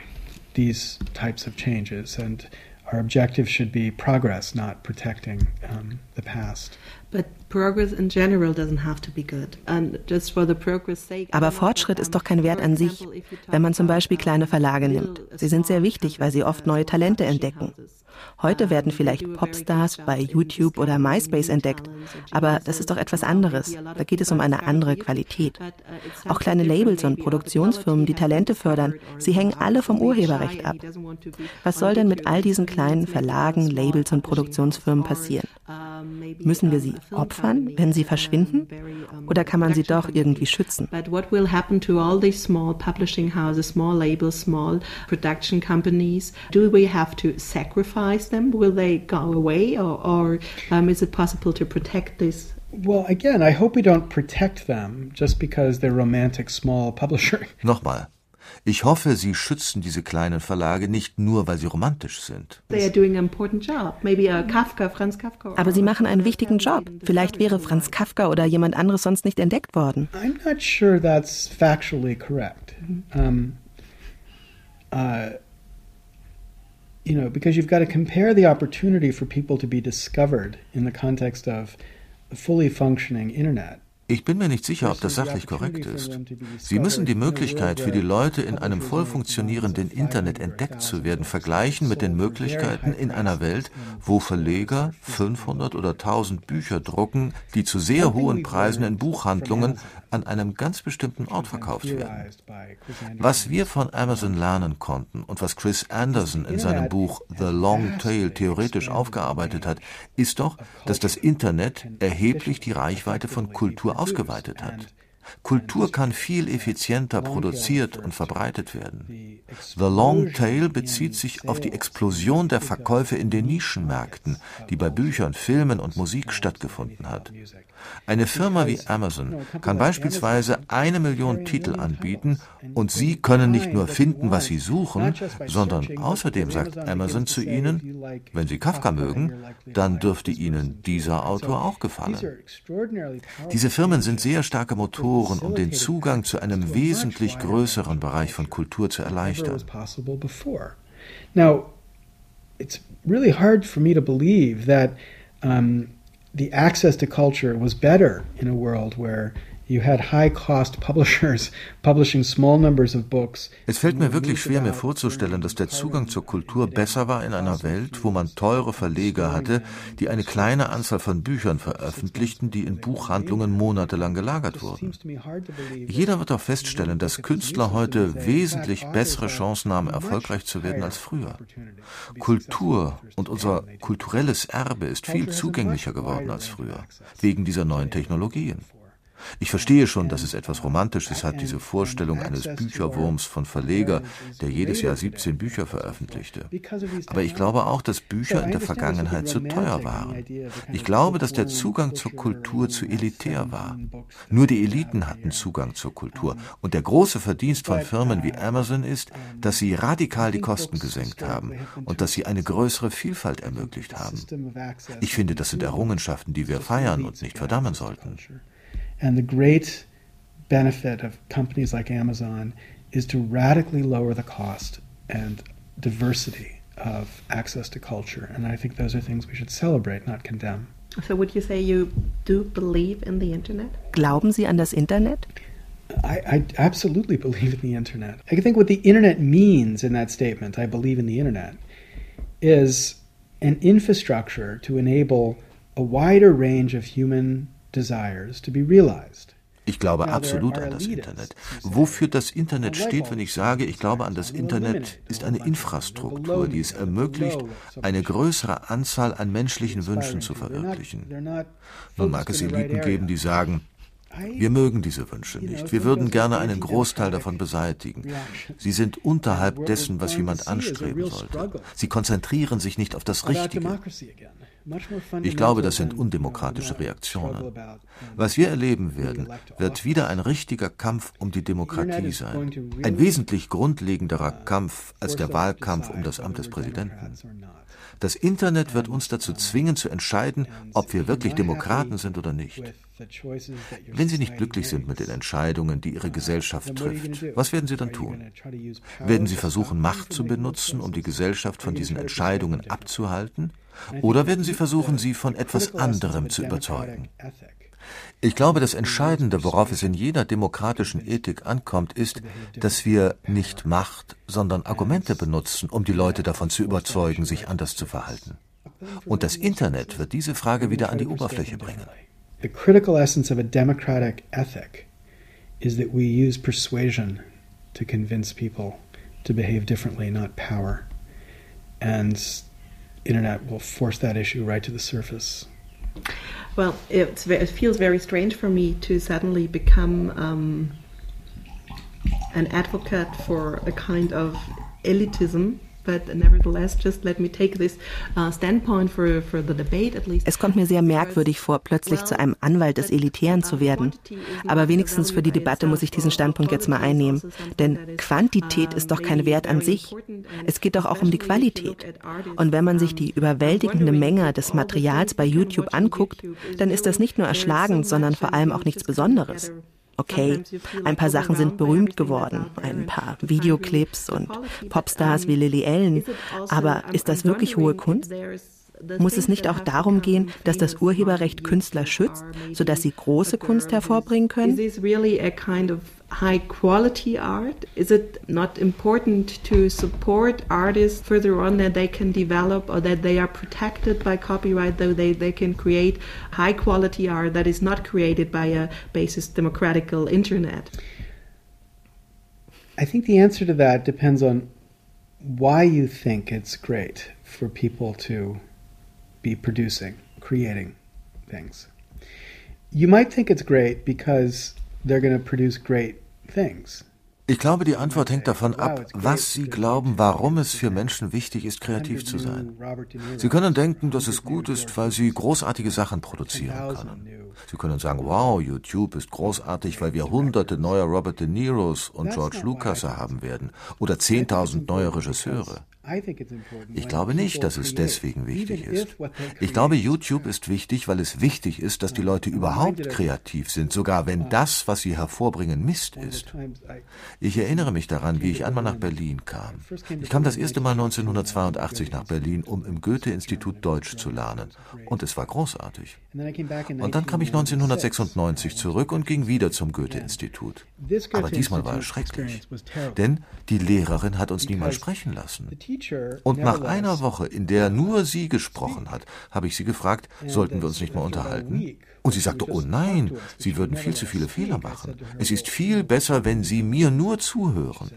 these types of changes, and our objective should be progress, not protecting um, the past. But progress in general doesn't have to be good and just for the progress sake aber Fortschritt ist doch kein Wert an sich, wenn man zum Beispiel kleine Verlage nimmt. Sie sind sehr wichtig, weil sie oft neue Talente entdecken. Heute werden vielleicht Popstars bei YouTube oder MySpace entdeckt, aber das ist doch etwas anderes. Da geht es um eine andere Qualität. Auch kleine Labels und Produktionsfirmen, die Talente fördern, sie hängen alle vom Urheberrecht ab. Was soll denn mit all diesen kleinen Verlagen, Labels und Produktionsfirmen passieren? Müssen wir sie opfern, wenn sie verschwinden? Oder kann man sie doch irgendwie schützen? Do we have to sacrifice them? Will they go away, or, or um, is it possible to protect this? Well, again, I hope we don't protect them just because they're romantic small publishing. Nochmal. Ich hoffe, Sie schützen diese kleinen Verlage nicht nur, weil sie romantisch sind. Aber sie machen einen wichtigen Job. Vielleicht wäre Franz Kafka oder jemand anderes sonst nicht entdeckt worden. I'm not sure that's factually correct. Um, uh, you know, because you've got to compare the opportunity for people to be discovered in the context of a fully functioning internet ich bin mir nicht sicher, ob das sachlich korrekt ist. Sie müssen die Möglichkeit für die Leute in einem voll funktionierenden Internet entdeckt zu werden vergleichen mit den Möglichkeiten in einer Welt, wo Verleger 500 oder 1000 Bücher drucken, die zu sehr hohen Preisen in Buchhandlungen an einem ganz bestimmten Ort verkauft werden. Was wir von Amazon lernen konnten und was Chris Anderson in seinem Buch The Long Tail theoretisch aufgearbeitet hat, ist doch, dass das Internet erheblich die Reichweite von Kultur ausgeweitet hat. Kultur kann viel effizienter produziert und verbreitet werden. The Long Tail bezieht sich auf die Explosion der Verkäufe in den Nischenmärkten, die bei Büchern, Filmen und Musik stattgefunden hat. Eine Firma wie Amazon kann beispielsweise eine Million Titel anbieten und Sie können nicht nur finden, was Sie suchen, sondern außerdem sagt Amazon zu Ihnen, wenn Sie Kafka mögen, dann dürfte Ihnen dieser Autor auch gefallen. Diese Firmen sind sehr starke Motoren, um den Zugang zu einem wesentlich größeren Bereich von Kultur zu erleichtern. Now, it's really hard for me to believe that um, the access to culture was better in a world where You had high cost publishers publishing small numbers of books. Es fällt mir wirklich schwer, mir vorzustellen, dass der Zugang zur Kultur besser war in einer Welt, wo man teure Verleger hatte, die eine kleine Anzahl von Büchern veröffentlichten, die in Buchhandlungen monatelang gelagert wurden. Jeder wird auch feststellen, dass Künstler heute wesentlich bessere Chancen haben, erfolgreich zu werden als früher. Kultur und unser kulturelles Erbe ist viel zugänglicher geworden als früher, wegen dieser neuen Technologien. Ich verstehe schon, dass es etwas Romantisches hat, diese Vorstellung eines Bücherwurms von Verleger, der jedes Jahr 17 Bücher veröffentlichte. Aber ich glaube auch, dass Bücher in der Vergangenheit zu teuer waren. Ich glaube, dass der Zugang zur Kultur zu elitär war. Nur die Eliten hatten Zugang zur Kultur. Und der große Verdienst von Firmen wie Amazon ist, dass sie radikal die Kosten gesenkt haben und dass sie eine größere Vielfalt ermöglicht haben. Ich finde, das sind Errungenschaften, die wir feiern und nicht verdammen sollten. And the great benefit of companies like Amazon is to radically lower the cost and diversity of access to culture. And I think those are things we should celebrate, not condemn. So would you say you do believe in the internet? Glauben Sie an das Internet? I, I, absolutely believe in the internet. I think what the internet means in that statement, I believe in the internet, is an infrastructure to enable a wider range of human Ich glaube absolut an das Internet. Wofür das Internet steht, wenn ich sage, ich glaube an das Internet, ist eine Infrastruktur, die es ermöglicht, eine größere Anzahl an menschlichen Wünschen zu verwirklichen. Nun mag es Eliten geben, die sagen, wir mögen diese Wünsche nicht. Wir würden gerne einen Großteil davon beseitigen. Sie sind unterhalb dessen, was jemand anstreben sollte. Sie konzentrieren sich nicht auf das Richtige. Ich glaube, das sind undemokratische Reaktionen. Was wir erleben werden, wird wieder ein richtiger Kampf um die Demokratie sein. Ein wesentlich grundlegenderer Kampf als der Wahlkampf um das Amt des Präsidenten. Das Internet wird uns dazu zwingen zu entscheiden, ob wir wirklich Demokraten sind oder nicht. Wenn Sie nicht glücklich sind mit den Entscheidungen, die Ihre Gesellschaft trifft, was werden Sie dann tun? Werden Sie versuchen, Macht zu benutzen, um die Gesellschaft von diesen Entscheidungen abzuhalten? Oder werden Sie versuchen, sie von etwas anderem zu überzeugen? Ich glaube, das Entscheidende, worauf es in jeder demokratischen Ethik ankommt, ist, dass wir nicht Macht, sondern Argumente benutzen, um die Leute davon zu überzeugen, sich anders zu verhalten. Und das Internet wird diese Frage wieder an die Oberfläche bringen. The critical essence of a democratic ethic is that we use persuasion to convince people to behave differently, not power. And internet will force that issue right to the surface. Well, it feels very strange for me to suddenly become um, an advocate for a kind of elitism Es kommt mir sehr merkwürdig vor, plötzlich zu einem Anwalt des Elitären zu werden. Aber wenigstens für die Debatte muss ich diesen Standpunkt jetzt mal einnehmen. Denn Quantität ist doch kein Wert an sich. Es geht doch auch um die Qualität. Und wenn man sich die überwältigende Menge des Materials bei YouTube anguckt, dann ist das nicht nur erschlagend, sondern vor allem auch nichts Besonderes. Okay, ein paar Sachen sind berühmt geworden, ein paar Videoclips und Popstars wie Lily Allen, aber ist das wirklich hohe Kunst? Muss es nicht auch darum gehen, dass das Urheberrecht Künstler schützt, sodass sie große Kunst hervorbringen können? high quality art? Is it not important to support artists further on that they can develop or that they are protected by copyright, though they, they can create high quality art that is not created by a basis democratical internet? I think the answer to that depends on why you think it's great for people to be producing, creating things. You might think it's great because they're going to produce great things. Ich glaube, die Antwort hängt davon ab, was Sie glauben, warum es für Menschen wichtig ist, kreativ zu sein. Sie können denken, dass es gut ist, weil Sie großartige Sachen produzieren können. Sie können sagen, wow, YouTube ist großartig, weil wir hunderte neue Robert De Niros und George Lucas haben werden oder 10.000 neue Regisseure. Ich glaube nicht, dass es deswegen wichtig ist. Ich glaube, YouTube ist wichtig, weil es wichtig ist, dass die Leute überhaupt kreativ sind, sogar wenn das, was sie hervorbringen, Mist ist. Ich erinnere mich daran, wie ich einmal nach Berlin kam. Ich kam das erste Mal 1982 nach Berlin, um im Goethe-Institut Deutsch zu lernen. Und es war großartig. Und dann kam ich 1996 zurück und ging wieder zum Goethe-Institut. Aber diesmal war es schrecklich. Denn die Lehrerin hat uns niemals sprechen lassen. Und nach einer Woche, in der nur sie gesprochen hat, habe ich sie gefragt, sollten wir uns nicht mal unterhalten? Und sie sagte, oh nein, Sie würden viel zu viele Fehler machen. Es ist viel besser, wenn Sie mir nur zuhören.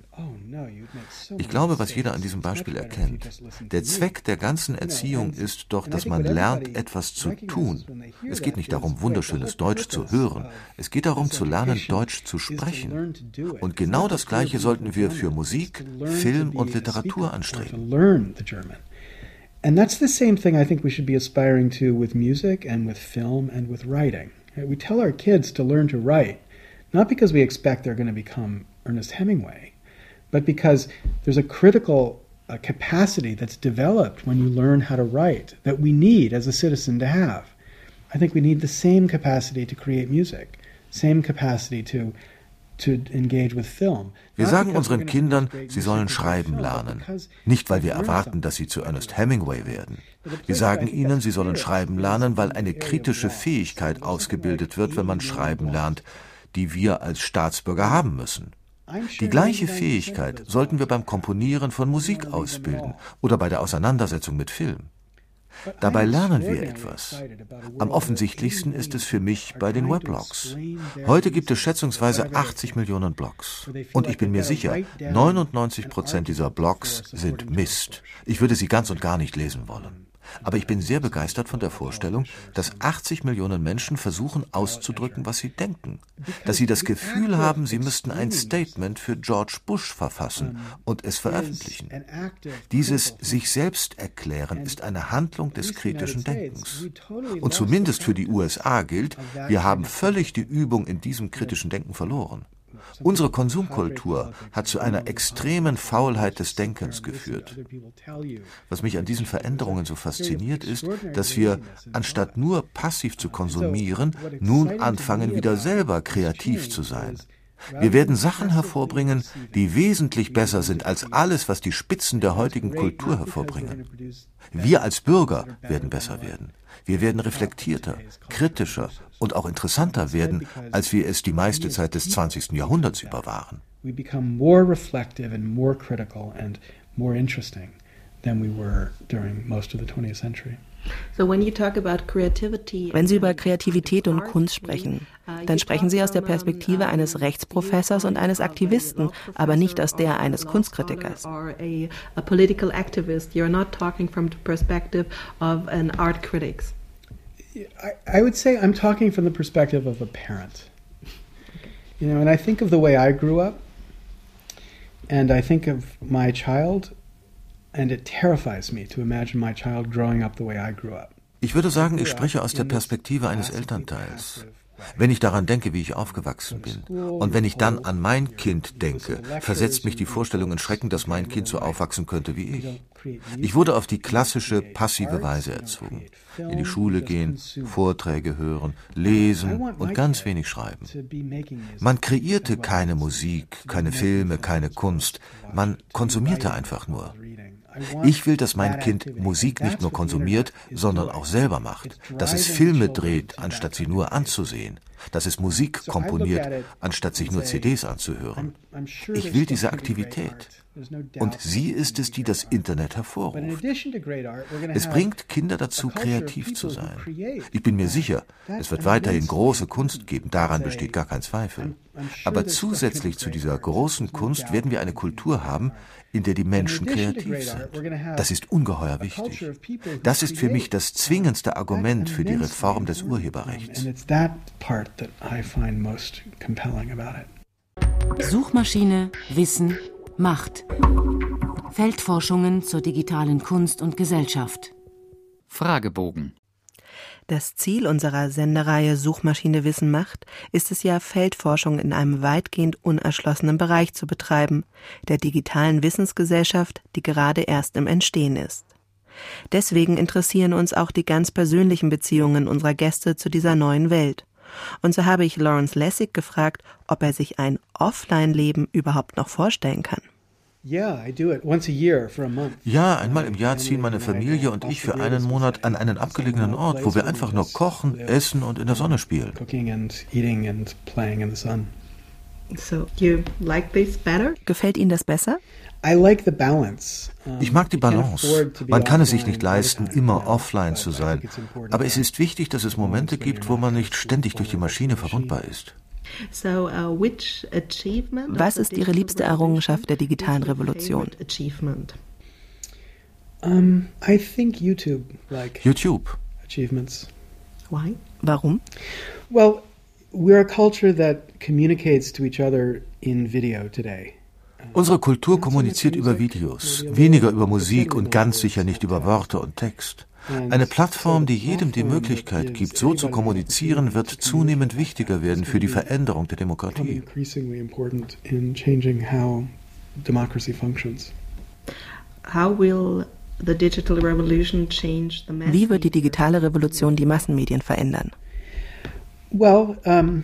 Ich glaube, was jeder an diesem Beispiel erkennt, der Zweck der ganzen Erziehung ist doch, dass man lernt, etwas zu tun. Es geht nicht darum, wunderschönes Deutsch zu hören. Es geht darum, zu lernen, Deutsch zu sprechen. Und genau das Gleiche sollten wir für Musik, Film und Literatur anstreben. And that's the same thing I think we should be aspiring to with music and with film and with writing. We tell our kids to learn to write, not because we expect they're going to become Ernest Hemingway, but because there's a critical uh, capacity that's developed when you learn how to write that we need as a citizen to have. I think we need the same capacity to create music, same capacity to Wir sagen unseren Kindern, sie sollen schreiben lernen. Nicht, weil wir erwarten, dass sie zu Ernest Hemingway werden. Wir sagen ihnen, sie sollen schreiben lernen, weil eine kritische Fähigkeit ausgebildet wird, wenn man schreiben lernt, die wir als Staatsbürger haben müssen. Die gleiche Fähigkeit sollten wir beim Komponieren von Musik ausbilden oder bei der Auseinandersetzung mit Film. Dabei lernen wir etwas. Am offensichtlichsten ist es für mich bei den Weblogs. Heute gibt es schätzungsweise 80 Millionen Blogs. Und ich bin mir sicher, 99 Prozent dieser Blogs sind Mist. Ich würde sie ganz und gar nicht lesen wollen. Aber ich bin sehr begeistert von der Vorstellung, dass 80 Millionen Menschen versuchen auszudrücken, was sie denken. Dass sie das Gefühl haben, sie müssten ein Statement für George Bush verfassen und es veröffentlichen. Dieses sich selbst erklären ist eine Handlung des kritischen Denkens. Und zumindest für die USA gilt, wir haben völlig die Übung in diesem kritischen Denken verloren. Unsere Konsumkultur hat zu einer extremen Faulheit des Denkens geführt. Was mich an diesen Veränderungen so fasziniert ist, dass wir, anstatt nur passiv zu konsumieren, nun anfangen, wieder selber kreativ zu sein. Wir werden Sachen hervorbringen, die wesentlich besser sind als alles, was die Spitzen der heutigen Kultur hervorbringen. Wir als Bürger werden besser werden. Wir werden reflektierter, kritischer und auch interessanter werden, als wir es die meiste Zeit des 20. Jahrhunderts über waren. We become more reflective and more critical and more interesting than we were during most of the 20th century. Wenn Sie über Kreativität und Kunst sprechen, uh, dann sprechen Sie aus der Perspektive eines Rechtsprofessors und eines Aktivisten, aber nicht aus der eines Kunstkritikers. I, would say I'm talking from the perspective of a parent. You know, and I think of the way I grew up, and I think of my child, and it terrifies me to imagine my child growing up the way I grew up. Ich würde sagen, ich spreche aus der Perspektive eines Elternteils. Wenn ich daran denke, wie ich aufgewachsen bin, und wenn ich dann an mein Kind denke, versetzt mich die Vorstellung in Schrecken, dass mein Kind so aufwachsen könnte wie ich. Ich wurde auf die klassische passive Weise erzogen. In die Schule gehen, Vorträge hören, lesen und ganz wenig schreiben. Man kreierte keine Musik, keine Filme, keine Kunst. Man konsumierte einfach nur. Ich will, dass mein Kind Musik nicht nur konsumiert, sondern auch selber macht, dass es Filme dreht, anstatt sie nur anzusehen, dass es Musik komponiert, anstatt sich nur CDs anzuhören. Ich will diese Aktivität. Und sie ist es, die das Internet hervorruft. Es bringt Kinder dazu, kreativ zu sein. Ich bin mir sicher, es wird weiterhin große Kunst geben, daran besteht gar kein Zweifel. Aber zusätzlich zu dieser großen Kunst werden wir eine Kultur haben, in der die Menschen kreativ sind. Das ist ungeheuer wichtig. Das ist für mich das zwingendste Argument für die Reform des Urheberrechts. Suchmaschine, Wissen, Macht. Feldforschungen zur digitalen Kunst und Gesellschaft. Fragebogen. Das Ziel unserer Sendereihe Suchmaschine Wissen macht, ist es ja, Feldforschung in einem weitgehend unerschlossenen Bereich zu betreiben, der digitalen Wissensgesellschaft, die gerade erst im Entstehen ist. Deswegen interessieren uns auch die ganz persönlichen Beziehungen unserer Gäste zu dieser neuen Welt. Und so habe ich Lawrence Lessig gefragt, ob er sich ein Offline-Leben überhaupt noch vorstellen kann. Ja, einmal im Jahr ziehen meine Familie und ich für einen Monat an einen abgelegenen Ort, wo wir einfach nur kochen, essen und in der Sonne spielen. Gefällt Ihnen das besser? Ich mag die Balance. Man kann es sich nicht leisten, immer offline zu sein. Aber es ist wichtig, dass es Momente gibt, wo man nicht ständig durch die Maschine verwundbar ist. Uh, Was ist Ihre liebste Errungenschaft der digitalen Revolution? Um, I think YouTube. Like YouTube. Achievements. Why? Warum? Well, we're a culture that communicates to each other in video today. Unsere Kultur kommuniziert über Videos, weniger über Musik und ganz sicher nicht über Worte und Text. Eine Plattform, die jedem die Möglichkeit gibt, so zu kommunizieren, wird zunehmend wichtiger werden für die Veränderung der Demokratie. Wie wird die digitale Revolution die Massenmedien verändern? Well, um,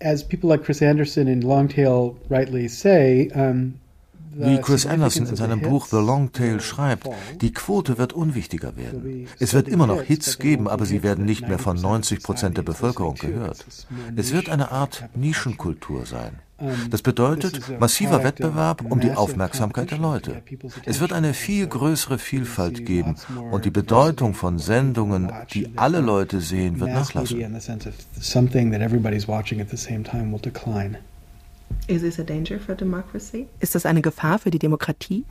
as people like Chris Anderson and Longtail rightly say, um, wie Chris Anderson in seinem Buch The Long Tail schreibt, die Quote wird unwichtiger werden. Es wird immer noch Hits geben, aber sie werden nicht mehr von 90 Prozent der Bevölkerung gehört. Es wird eine Art Nischenkultur sein. Das bedeutet massiver Wettbewerb um die Aufmerksamkeit der Leute. Es wird eine viel größere Vielfalt geben und die Bedeutung von Sendungen, die alle Leute sehen, wird nachlassen. Ist das eine Gefahr für die Demokratie?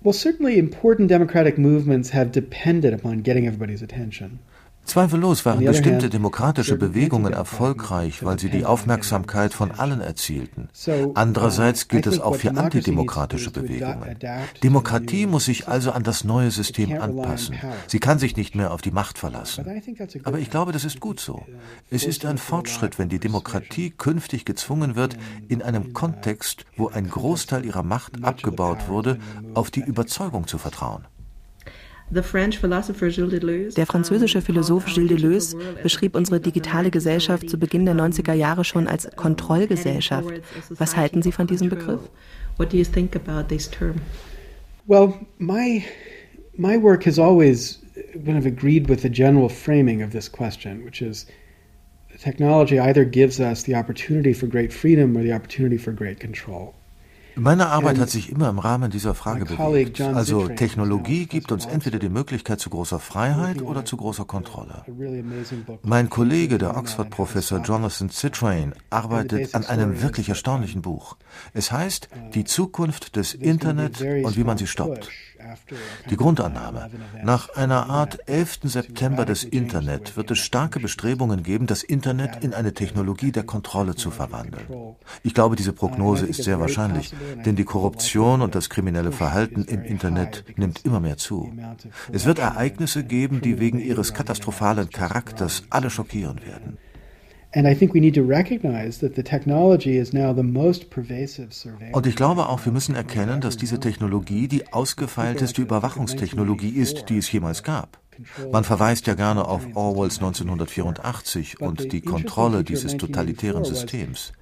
Well, certainly important democratic movements have depended upon getting everybody's attention. Zweifellos waren bestimmte demokratische Bewegungen erfolgreich, weil sie die Aufmerksamkeit von allen erzielten. Andererseits gilt es auch für antidemokratische Bewegungen. Demokratie muss sich also an das neue System anpassen. Sie kann sich nicht mehr auf die Macht verlassen. Aber ich glaube, das ist gut so. Es ist ein Fortschritt, wenn die Demokratie künftig gezwungen wird, in einem Kontext, wo ein Großteil ihrer Macht abgebaut wurde, auf die Überzeugung zu vertrauen. Der französische Philosoph Gilles Deleuze beschrieb unsere digitale Gesellschaft zu Beginn der 90er Jahre schon als Kontrollgesellschaft. Was halten Sie von diesem Begriff? Well, my my work has always kind of agreed with the general framing of this question, which is technology either gives us the opportunity for great freedom or the opportunity for great control. Meine Arbeit hat sich immer im Rahmen dieser Frage bewegt. Also Technologie gibt uns entweder die Möglichkeit zu großer Freiheit oder zu großer Kontrolle. Mein Kollege, der Oxford-Professor Jonathan Citrain, arbeitet an einem wirklich erstaunlichen Buch. Es heißt Die Zukunft des Internet und wie man sie stoppt. Die Grundannahme. Nach einer Art 11. September des Internet wird es starke Bestrebungen geben, das Internet in eine Technologie der Kontrolle zu verwandeln. Ich glaube, diese Prognose ist sehr wahrscheinlich, denn die Korruption und das kriminelle Verhalten im Internet nimmt immer mehr zu. Es wird Ereignisse geben, die wegen ihres katastrophalen Charakters alle schockieren werden. Und ich glaube auch, wir müssen erkennen, dass diese Technologie die ausgefeilteste Überwachungstechnologie ist, die es jemals gab. Man verweist ja gerne auf Orwells 1984 und die Kontrolle dieses totalitären Systems.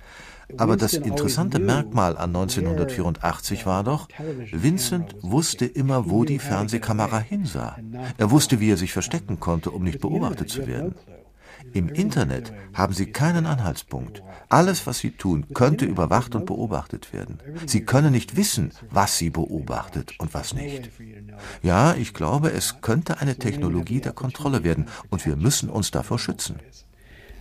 Aber das interessante Merkmal an 1984 war doch, Vincent wusste immer, wo die Fernsehkamera hinsah. Er wusste, wie er sich verstecken konnte, um nicht beobachtet zu werden. Im Internet haben Sie keinen Anhaltspunkt. Alles, was Sie tun, könnte überwacht und beobachtet werden. Sie können nicht wissen, was Sie beobachtet und was nicht. Ja, ich glaube, es könnte eine Technologie der Kontrolle werden und wir müssen uns davor schützen.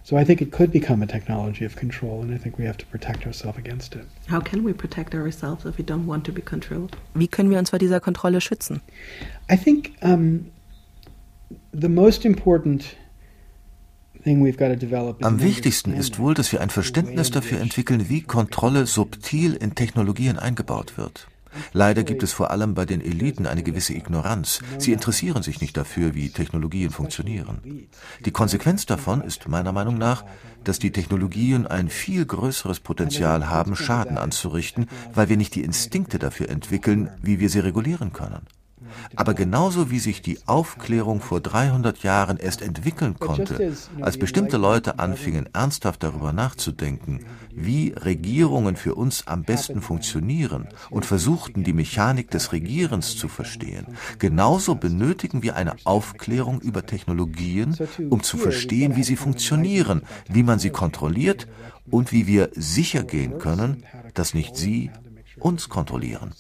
So I think it could become a technology of control, and I think we have to protect ourselves against it. How can we protect ourselves if we don't want to be controlled? Wie können wir uns vor dieser Kontrolle schützen? I think um, the most important am wichtigsten ist wohl, dass wir ein Verständnis dafür entwickeln, wie Kontrolle subtil in Technologien eingebaut wird. Leider gibt es vor allem bei den Eliten eine gewisse Ignoranz. Sie interessieren sich nicht dafür, wie Technologien funktionieren. Die Konsequenz davon ist meiner Meinung nach, dass die Technologien ein viel größeres Potenzial haben, Schaden anzurichten, weil wir nicht die Instinkte dafür entwickeln, wie wir sie regulieren können. Aber genauso wie sich die Aufklärung vor 300 Jahren erst entwickeln konnte, als bestimmte Leute anfingen, ernsthaft darüber nachzudenken, wie Regierungen für uns am besten funktionieren und versuchten, die Mechanik des Regierens zu verstehen, genauso benötigen wir eine Aufklärung über Technologien, um zu verstehen, wie sie funktionieren, wie man sie kontrolliert und wie wir sicher gehen können, dass nicht sie uns kontrollieren.